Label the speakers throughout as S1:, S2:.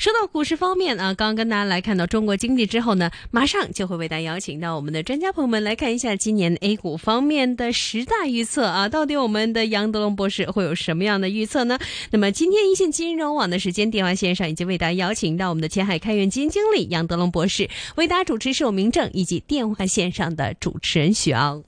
S1: 说到股市方面啊，刚刚跟大家来看到中国经济之后呢，马上就会为大家邀请到我们的专家朋友们来看一下今年 A 股方面的十大预测啊，到底我们的杨德龙博士会有什么样的预测呢？那么今天一线金融网的时间电话线上已经为大家邀请到我们的前海开源基金经理杨德龙博士，为大家主持是我明正以及电话线上的主持人许昂。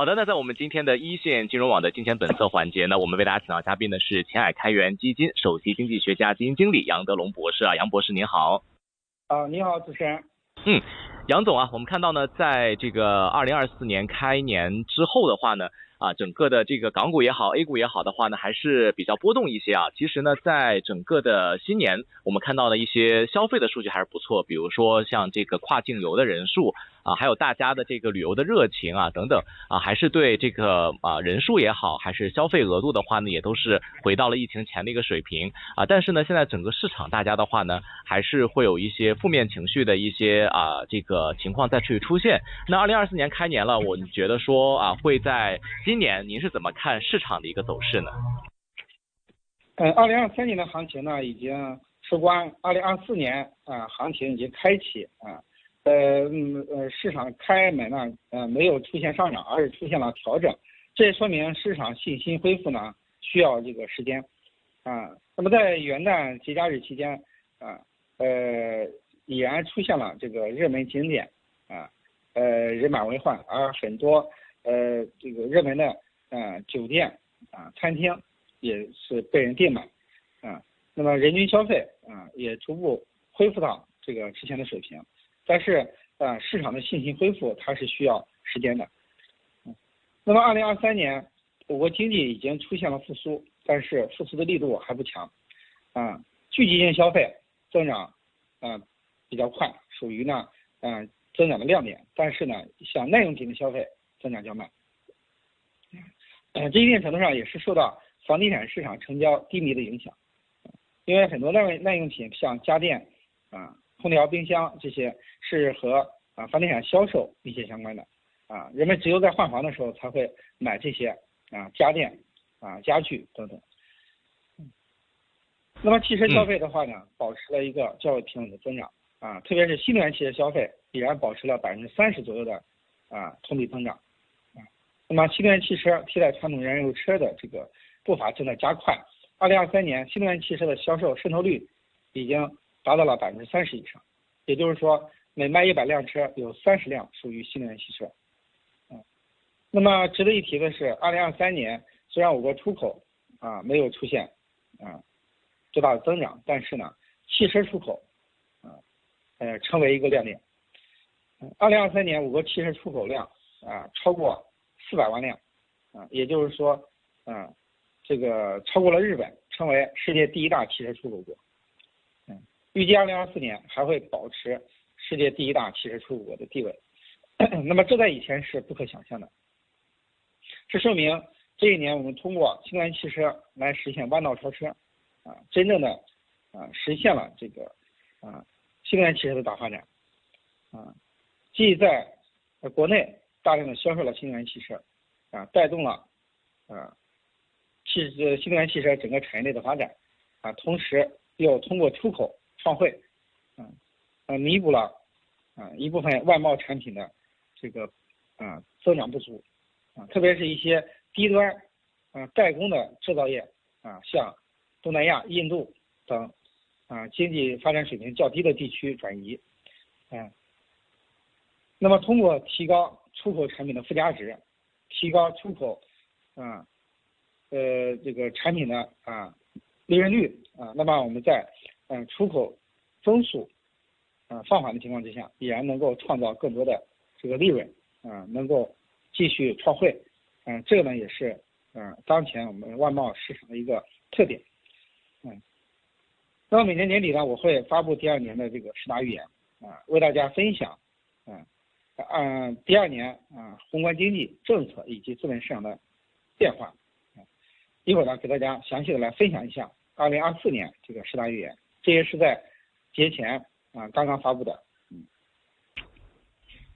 S2: 好的，那在我们今天的一线金融网的金钱本色环节呢，我们为大家请到嘉宾的是前海开源基金首席经济学家、基金经理杨德龙博士啊，杨博士您好。
S3: 啊，你好，主持人。
S2: 嗯，杨总啊，我们看到呢，在这个二零二四年开年之后的话呢。啊，整个的这个港股也好，A 股也好的话呢，还是比较波动一些啊。其实呢，在整个的新年，我们看到的一些消费的数据还是不错，比如说像这个跨境游的人数啊，还有大家的这个旅游的热情啊等等啊，还是对这个啊人数也好，还是消费额度的话呢，也都是回到了疫情前的一个水平啊。但是呢，现在整个市场大家的话呢，还是会有一些负面情绪的一些啊这个情况再去出现。那二零二四年开年了，我觉得说啊会在。今年您是怎么看市场的一个走势呢？
S3: 嗯，二零二三年的行情呢已经收官，二零二四年啊行情已经开启啊，呃呃市场开门呢呃没有出现上涨，而是出现了调整，这也说明市场信心恢复呢需要这个时间啊。那么在元旦节假日期间啊呃已然出现了这个热门景点啊呃人满为患，而很多。呃，这个热门的呃酒店啊、餐厅也是被人订满啊，那么人均消费啊也逐步恢复到这个之前的水平，但是啊市场的信心恢复它是需要时间的。那么二零二三年我国经济已经出现了复苏，但是复苏的力度还不强啊，聚集性消费增长啊比较快，属于呢嗯增长的亮点，但是呢像耐用品的消费。增长较慢，呃，这一定程度上也是受到房地产市场成交低迷的影响，因为很多耐耐用品像家电啊、空调、冰箱这些是和啊房地产销售密切相关的啊，人们只有在换房的时候才会买这些啊家电啊家具等等。那么汽车消费的话呢，保持了一个较为平稳的增长啊，特别是新能源汽车消费已然保持了百分之三十左右的啊同比增长。那么新能源汽车替代传统燃油车的这个步伐正在加快。二零二三年，新能源汽车的销售渗透率已经达到了百分之三十以上，也就是说，每卖一百辆车，有三十辆属于新能源汽车。嗯，那么值得一提的是，二零二三年虽然我国出口啊没有出现啊最大的增长，但是呢，汽车出口啊呃成为一个亮点。二零二三年，我国汽车出口量啊超过。四百万辆，啊，也就是说，啊，这个超过了日本，成为世界第一大汽车出口国。嗯，预计二零二四年还会保持世界第一大汽车出口国的地位。那么这在以前是不可想象的。这说明这一年我们通过新能源汽车来实现弯道超车，啊，真正的啊实现了这个啊新能源汽车的大发展，啊，既在国内。大量的销售了新能源汽车，啊，带动了啊汽呃新能源汽车整个产业链的发展，啊，同时又通过出口创汇，嗯，呃弥补了啊一部分外贸产品的这个啊增长不足，啊，特别是一些低端啊代工的制造业啊，向东南亚、印度等啊经济发展水平较低的地区转移，嗯，那么通过提高。出口产品的附加值，提高出口，啊，呃，这个产品的啊利润率啊，那么我们在嗯出口增速啊放缓的情况之下，必然能够创造更多的这个利润啊，能够继续创汇，嗯，这个呢也是嗯当前我们外贸市场的一个特点，嗯，那么每年年底呢，我会发布第二年的这个十大预言啊，为大家分享，嗯。嗯，第二年啊，宏观经济政策以及资本市场的变化，一会儿呢给大家详细的来分享一下二零二四年这个十大预言，这也是在节前啊刚刚发布的。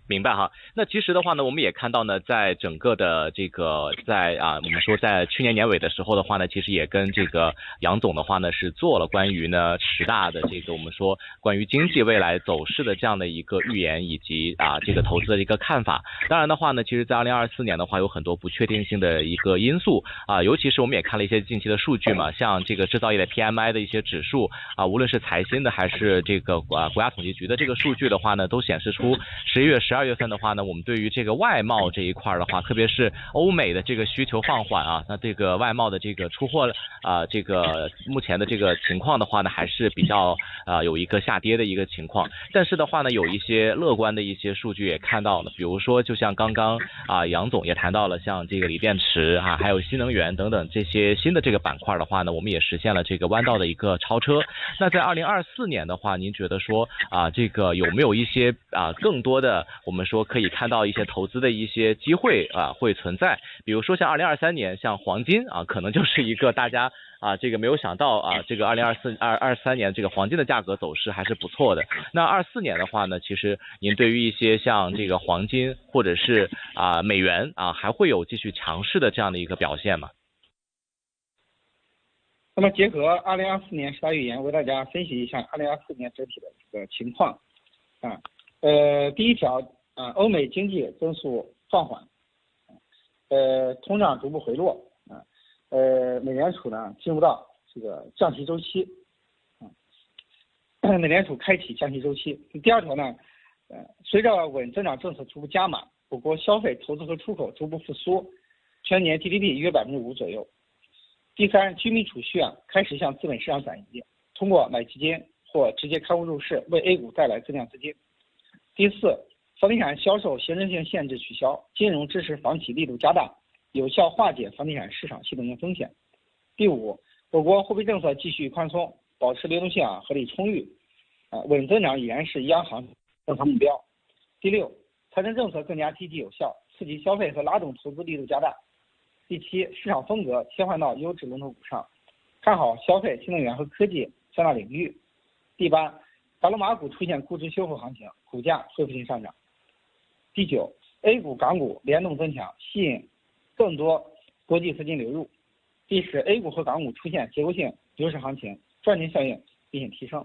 S2: 明白哈，那其实的话呢，我们也看到呢，在整个的这个在啊，我们说在去年年尾的时候的话呢，其实也跟这个杨总的话呢是做了关于呢十大的这个我们说关于经济未来走势的这样的一个预言以及啊这个投资的一个看法。当然的话呢，其实，在二零二四年的话，有很多不确定性的一个因素啊，尤其是我们也看了一些近期的数据嘛，像这个制造业的 PMI 的一些指数啊，无论是财新的还是这个啊国家统计局的这个数据的话呢，都显示出十一月十。十二月份的话呢，我们对于这个外贸这一块的话，特别是欧美的这个需求放缓啊，那这个外贸的这个出货啊，这个目前的这个情况的话呢，还是比较啊有一个下跌的一个情况。但是的话呢，有一些乐观的一些数据也看到了，比如说就像刚刚啊杨总也谈到了，像这个锂电池啊，还有新能源等等这些新的这个板块的话呢，我们也实现了这个弯道的一个超车。那在二零二四年的话，您觉得说啊这个有没有一些啊更多的？我们说可以看到一些投资的一些机会啊会存在，比如说像二零二三年，像黄金啊，可能就是一个大家啊这个没有想到啊，这个二零二四二二三年这个黄金的价格走势还是不错的。那二四年的话呢，其实您对于一些像这个黄金或者是啊美元啊，还会有继续强势的这样的一个表现吗？
S3: 那么结合二零二四年十大预言，为大家分析一下二零二四年整体的一个情况啊。呃，第一条啊，欧美经济增速放缓，呃，通胀逐步回落啊，呃，美联储呢进入到这个降息周期，啊，美联储开启降息周期。第二条呢，呃，随着稳增长政策逐步加码，我国消费、投资和出口逐步复苏，全年 GDP 约百分之五左右。第三，居民储蓄啊开始向资本市场转移，通过买基金或直接开户入市，为 A 股带来增量资金。第四，房地产销售行政性限制取消，金融支持房企力度加大，有效化解房地产市场系统性风险。第五，我国货币政策继续宽松，保持流动性啊合理充裕，啊稳增长已然是央行政策目标。第六，财政政策更加积极有效，刺激消费和拉动投资力度加大。第七，市场风格切换到优质龙头股上，看好消费、新能源和科技三大领域。第八。大龙马股出现估值修复行情，股价恢复性上涨。第九，A 股、港股联动增强，吸引更多国际资金流入。第十，A 股和港股出现结构性牛市行情，赚钱效应明显提升。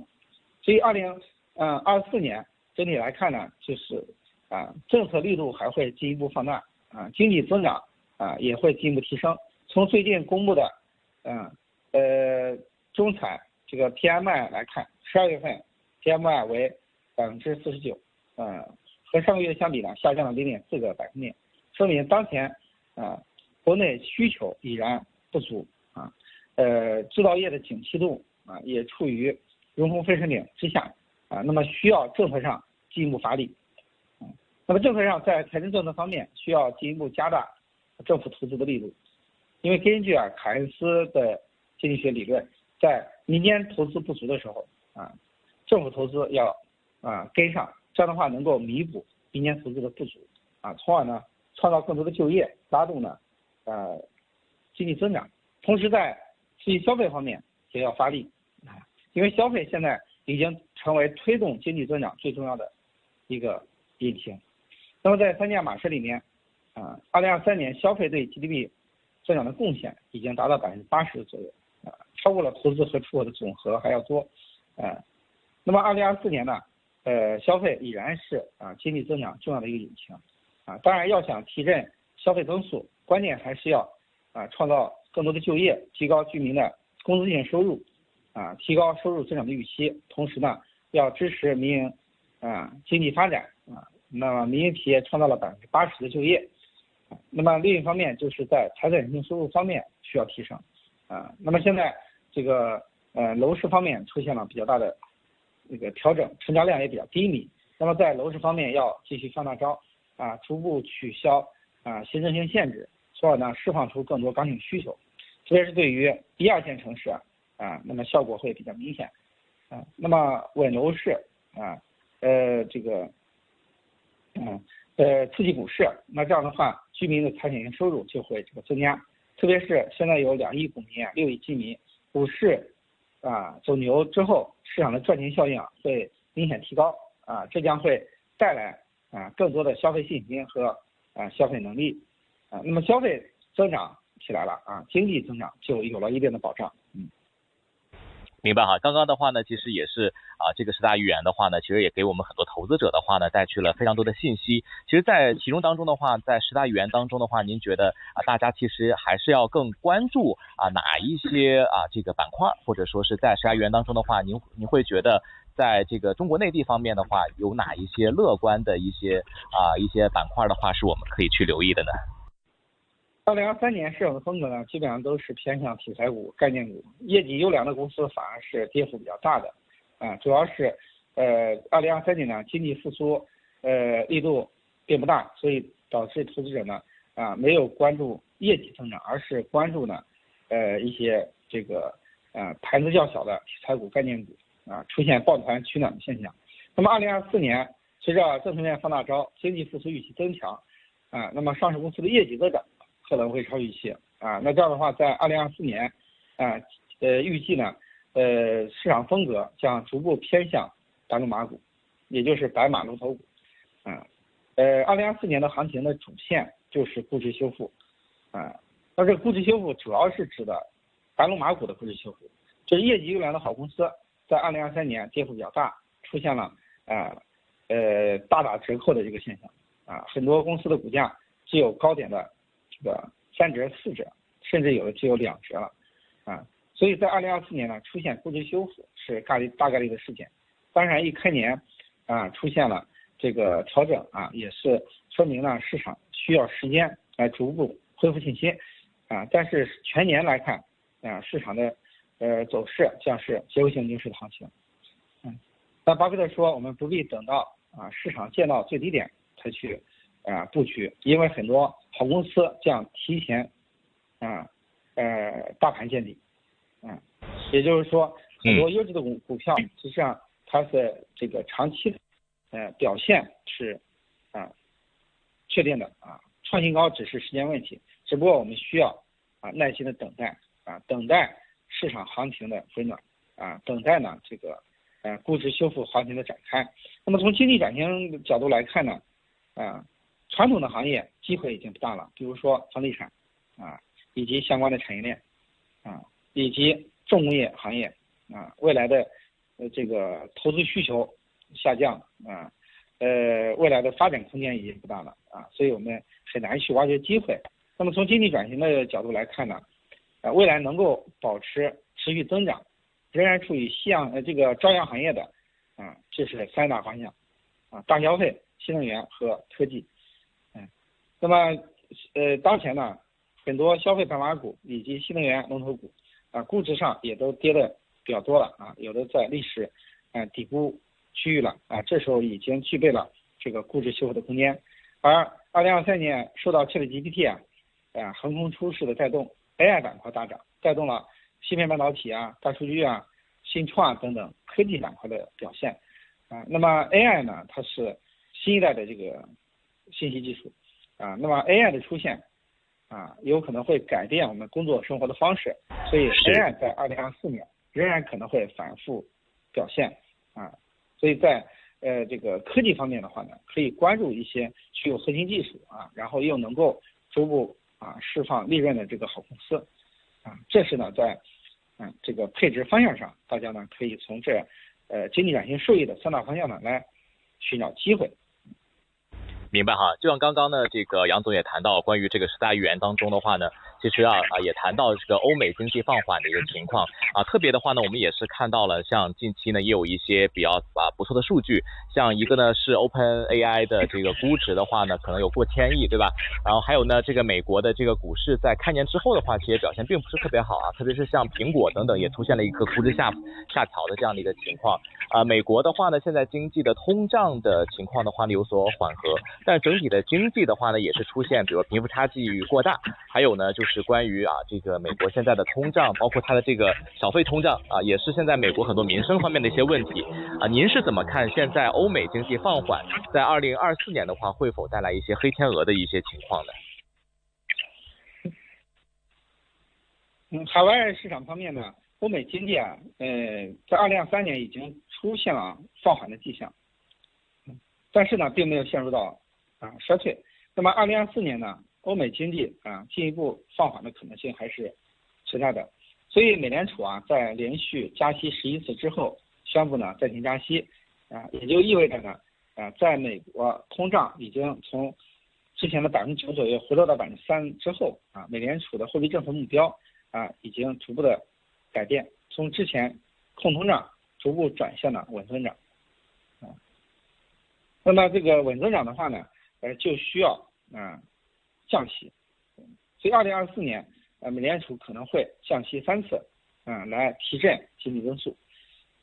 S3: 所以，二零嗯二四年整体来看呢，就是啊政策力度还会进一步放大啊，经济增长啊也会进一步提升。从最近公布的嗯呃中产这个 PMI 来看，十二月份。PMI 为百分之四十九，呃，和上个月相比呢，下降了零点四个百分点，说明当前啊，国内需求已然不足啊，呃，制造业的景气度啊，也处于人工分水岭之下啊，那么需要政策上进一步发力，那么政策上在财政政策方面需要进一步加大政府投资的力度，因为根据啊凯恩斯的经济学理论，在民间投资不足的时候啊。政府投资要啊跟上，这样的话能够弥补民间投资的不足啊，从而呢创造更多的就业，拉动呢呃经济增长。同时在刺激消费方面也要发力啊，因为消费现在已经成为推动经济增长最重要的一个引擎。那么在三驾马车里面啊，二零二三年消费对 GDP 增长的贡献已经达到百分之八十左右啊，超过了投资和出口的总和还要多啊。那么，二零二四年呢，呃，消费已然是啊经济增长重要的一个引擎，啊，当然要想提振消费增速，关键还是要啊创造更多的就业，提高居民的工资性收入，啊，提高收入增长的预期，同时呢，要支持民营啊经济发展啊，那么民营企业创造了百分之八十的就业，那么另一方面就是在财产性收入方面需要提升，啊，那么现在这个呃楼市方面出现了比较大的。那个调整成交量也比较低迷，那么在楼市方面要继续放大招啊，逐步取消啊行政性限制，从而呢释放出更多刚性需求，特别是对于一二线城市啊啊，那么效果会比较明显啊。那么稳楼市啊，呃这个嗯呃刺激股市，那这样的话居民的财产性收入就会这个增加，特别是现在有两亿股民啊，六亿居民，股市。啊，走牛之后，市场的赚钱效应会明显提高啊，这将会带来啊更多的消费信心和啊消费能力啊，那么消费增长起来了啊，经济增长就有了一定的保障。
S2: 明白哈，刚刚的话呢，其实也是啊，这个十大预言的话呢，其实也给我们很多投资者的话呢，带去了非常多的信息。其实，在其中当中的话，在十大预言当中的话，您觉得啊，大家其实还是要更关注啊哪一些啊这个板块，或者说是在十大预言当中的话，您您会觉得在这个中国内地方面的话，有哪一些乐观的一些啊一些板块的话，是我们可以去留意的呢？
S3: 二零二三年市场的风格呢，基本上都是偏向题材股、概念股，业绩优良的公司反而是跌幅比较大的，啊，主要是，呃，二零二三年呢经济复苏，呃，力度并不大，所以导致投资者呢，啊，没有关注业绩增长，而是关注呢，呃，一些这个，呃，盘子较小的题材股、概念股，啊，出现抱团取暖的现象。那么二零二四年，随着政策面放大招，经济复苏预期增强，啊，那么上市公司的业绩增长。可能会超预期。啊，那这样的话，在二零二四年啊，呃，预计呢，呃，市场风格将逐步偏向白龙马股，也就是白马龙头股，啊，呃，二零二四年的行情的主线就是估值修复，啊，那这估值修复主要是指的白龙马股的估值修复，就是业绩优良的好公司在二零二三年跌幅比较大，出现了啊，呃，大打折扣的这个现象，啊，很多公司的股价只有高点的。这个三折四折，甚至有的只有两折了，啊，所以在二零二四年呢，出现估值修复是概率大概率的事件。当然，一开年啊出现了这个调整啊，也是说明呢市场需要时间来逐步恢复信心啊。但是全年来看啊，市场的呃走势将是结构性牛市的行情。嗯，那巴菲特说，我们不必等到啊市场见到最低点才去。啊，布局，因为很多好公司将提前，啊，呃，大盘见底，嗯，也就是说，很多优质的股股票，实际上它是这个长期的，呃，表现是，啊，确定的啊，创新高只是时间问题，只不过我们需要啊耐心的等待啊，等待市场行情的回暖啊，等待呢这个，呃，估值修复行情的展开。那么从经济转型角度来看呢，啊。传统的行业机会已经不大了，比如说房地产，啊，以及相关的产业链，啊，以及重工业行业，啊，未来的呃这个投资需求下降，啊，呃，未来的发展空间已经不大了，啊，所以我们很难去挖掘机会。那么从经济转型的角度来看呢，啊，未来能够保持持续增长，仍然处于夕阳呃这个朝阳行业的，啊，这是三大方向，啊，大消费、新能源和科技。那么，呃，当前呢，很多消费白马股以及新能源龙头股，啊，估值上也都跌的比较多了啊，有的在历史，啊底部区域了啊，这时候已经具备了这个估值修复的空间。而二零二三年受到 ChatGPT 啊，啊横空出世的带动，AI 板块大涨，带动了芯片半导体啊、大数据啊、新创啊等等科技板块的表现。啊，那么 AI 呢，它是新一代的这个信息技术。啊，那么 AI 的出现，啊，有可能会改变我们工作生活的方式，所以 AI 在二零二四年仍然可能会反复表现，啊，所以在呃这个科技方面的话呢，可以关注一些具有核心技术啊，然后又能够逐步啊释放利润的这个好公司，啊，这是呢在嗯这个配置方向上，大家呢可以从这呃经济转型受益的三大方向呢来寻找机会。
S2: 明白哈，就像刚刚呢，这个杨总也谈到关于这个十大预言当中的话呢，其实啊啊也谈到这个欧美经济放缓的一个情况啊，特别的话呢，我们也是看到了像近期呢也有一些比较啊不错的数据，像一个呢是 Open AI 的这个估值的话呢，可能有过千亿，对吧？然后还有呢这个美国的这个股市在开年之后的话，其实表现并不是特别好啊，特别是像苹果等等也出现了一个估值下下调的这样的一个情况啊。美国的话呢，现在经济的通胀的情况的话呢有所缓和。但整体的经济的话呢，也是出现，比如贫富差距过大，还有呢，就是是关于啊，这个美国现在的通胀，包括它的这个小费通胀啊，也是现在美国很多民生方面的一些问题啊。您是怎么看现在欧美经济放缓，在二零二四年的话，会否带来一些黑天鹅的一些情况呢？
S3: 嗯，海外市场方面呢，欧美经济啊，呃，在二零二三年已经出现了放缓的迹象。但是呢，并没有陷入到啊衰退。那么，二零二四年呢，欧美经济啊进一步放缓的可能性还是存在的。所以，美联储啊在连续加息十一次之后，宣布呢暂停加息，啊，也就意味着呢，啊，在美国通胀已经从之前的百分之九左右回落到百分之三之后，啊，美联储的货币政策目标啊已经逐步的改变，从之前控通胀逐步转向了稳增长，啊，那么这个稳增长的话呢，呃，就需要啊降息，所以二零二四年，呃，美联储可能会降息三次，啊，来提振经济增速，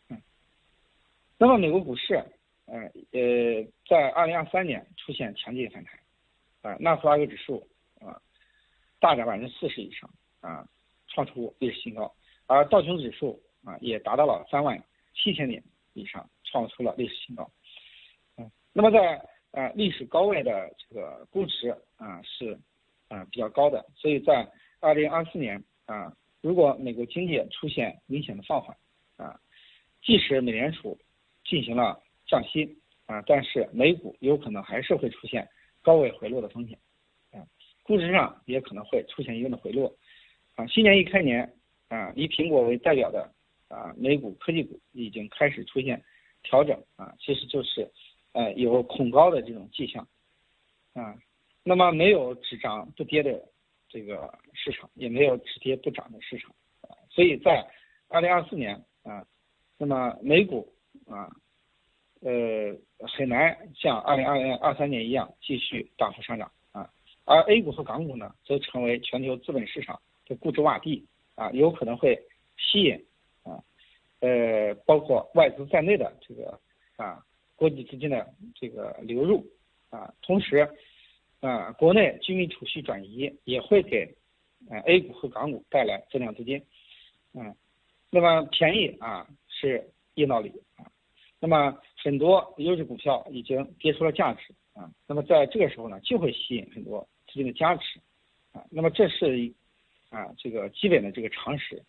S3: 嗯，那么美国股市，呃呃，在二零二三年出现强劲反弹，啊，纳斯达克指数啊大涨百分之四十以上，啊，创出历史新高，而道琼指数啊也达到了三万七千点以上，创出了历史新高，嗯，那么在呃，历史高位的这个估值啊是啊比较高的，所以在二零二四年啊，如果美国经济出现明显的放缓啊，即使美联储进行了降息啊，但是美股有可能还是会出现高位回落的风险啊，估值上也可能会出现一定的回落啊。新年一开年啊，以苹果为代表的啊美股科技股已经开始出现调整啊，其实就是。呃，有恐高的这种迹象，啊，那么没有只涨不跌的这个市场，也没有只跌不涨的市场，啊，所以在二零二四年啊，那么美股啊，呃，很难像二零二零二三年一样继续大幅上涨。啊，而 A 股和港股呢，则成为全球资本市场的估值洼地。啊，有可能会吸引啊，呃，包括外资在内的这个啊。国际资金的这个流入啊，同时啊，国内居民储蓄转移也会给啊 A 股和港股带来增量资金，嗯，那么便宜啊是硬道理啊，那么很多优质股票已经跌出了价值啊，那么在这个时候呢，就会吸引很多资金的加持啊，那么这是啊这个基本的这个常识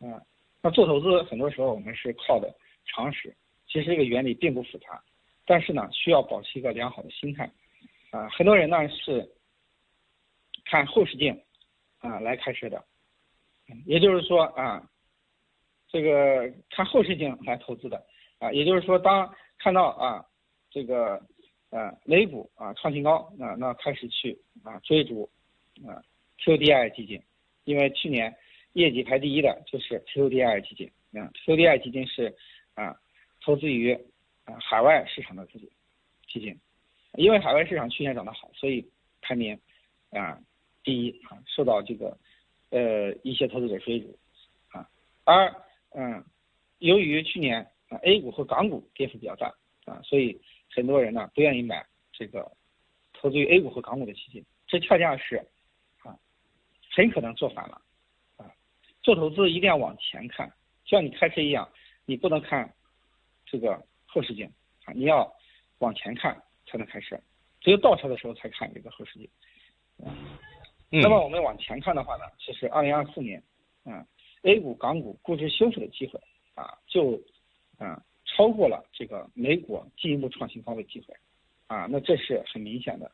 S3: 啊，那做投资很多时候我们是靠的常识，其实这个原理并不复杂。但是呢，需要保持一个良好的心态，啊，很多人呢是看后视镜啊来开车的，也就是说啊，这个看后视镜来投资的啊，也就是说，当看到啊这个呃雷股啊创新高啊，那开始去啊追逐啊 QDI 基金，因为去年业绩排第一的就是 QDI 基金啊，QDII 基金是啊投资于。啊，海外市场的资金基金，因为海外市场去年涨得好，所以排名啊第一啊，受到这个呃一些投资者追逐啊。而嗯，由于去年啊 A 股和港股跌幅比较大啊，所以很多人呢不愿意买这个投资于 A 股和港股的基金，这恰恰是啊很可能做反了啊。做投资一定要往前看，就像你开车一样，你不能看这个。后视镜啊，你要往前看才能开车，只有倒车的时候才看这个后视镜。嗯，那么我们往前看的话呢，其实二零二四年，啊，A 股、港股估值修复的机会啊，就啊超过了这个美股进一步创新高的机会，啊，那这是很明显的，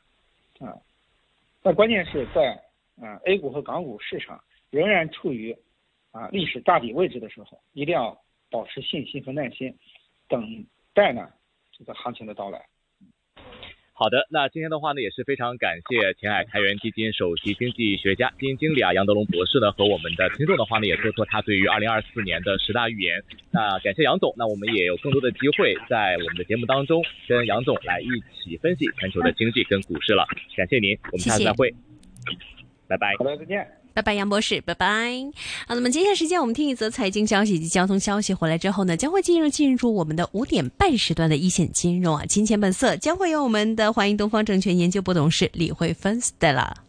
S3: 啊，那关键是在啊 A 股和港股市场仍然处于啊历史大底位置的时候，一定要保持信心和耐心，等。待呢，这个行情的到来。
S2: 好的，那今天的话呢，也是非常感谢前海开源基金首席经济学家、基金经理啊杨德龙博士呢，和我们的听众的话呢，也说说他对于二零二四年的十大预言。那感谢杨总，那我们也有更多的机会在我们的节目当中跟杨总来一起分析全球的经济跟股市了。感谢您，我们下次再会，拜拜。
S3: 好的，再见。
S1: 拜拜，杨博士，拜拜。好，那么接下来时间我们听一则财经消息及交通消息，回来之后呢，将会进入进入我们的五点半时段的一线金融啊，金钱本色将会有我们的欢迎东方证券研究部董事李慧芬 Stella。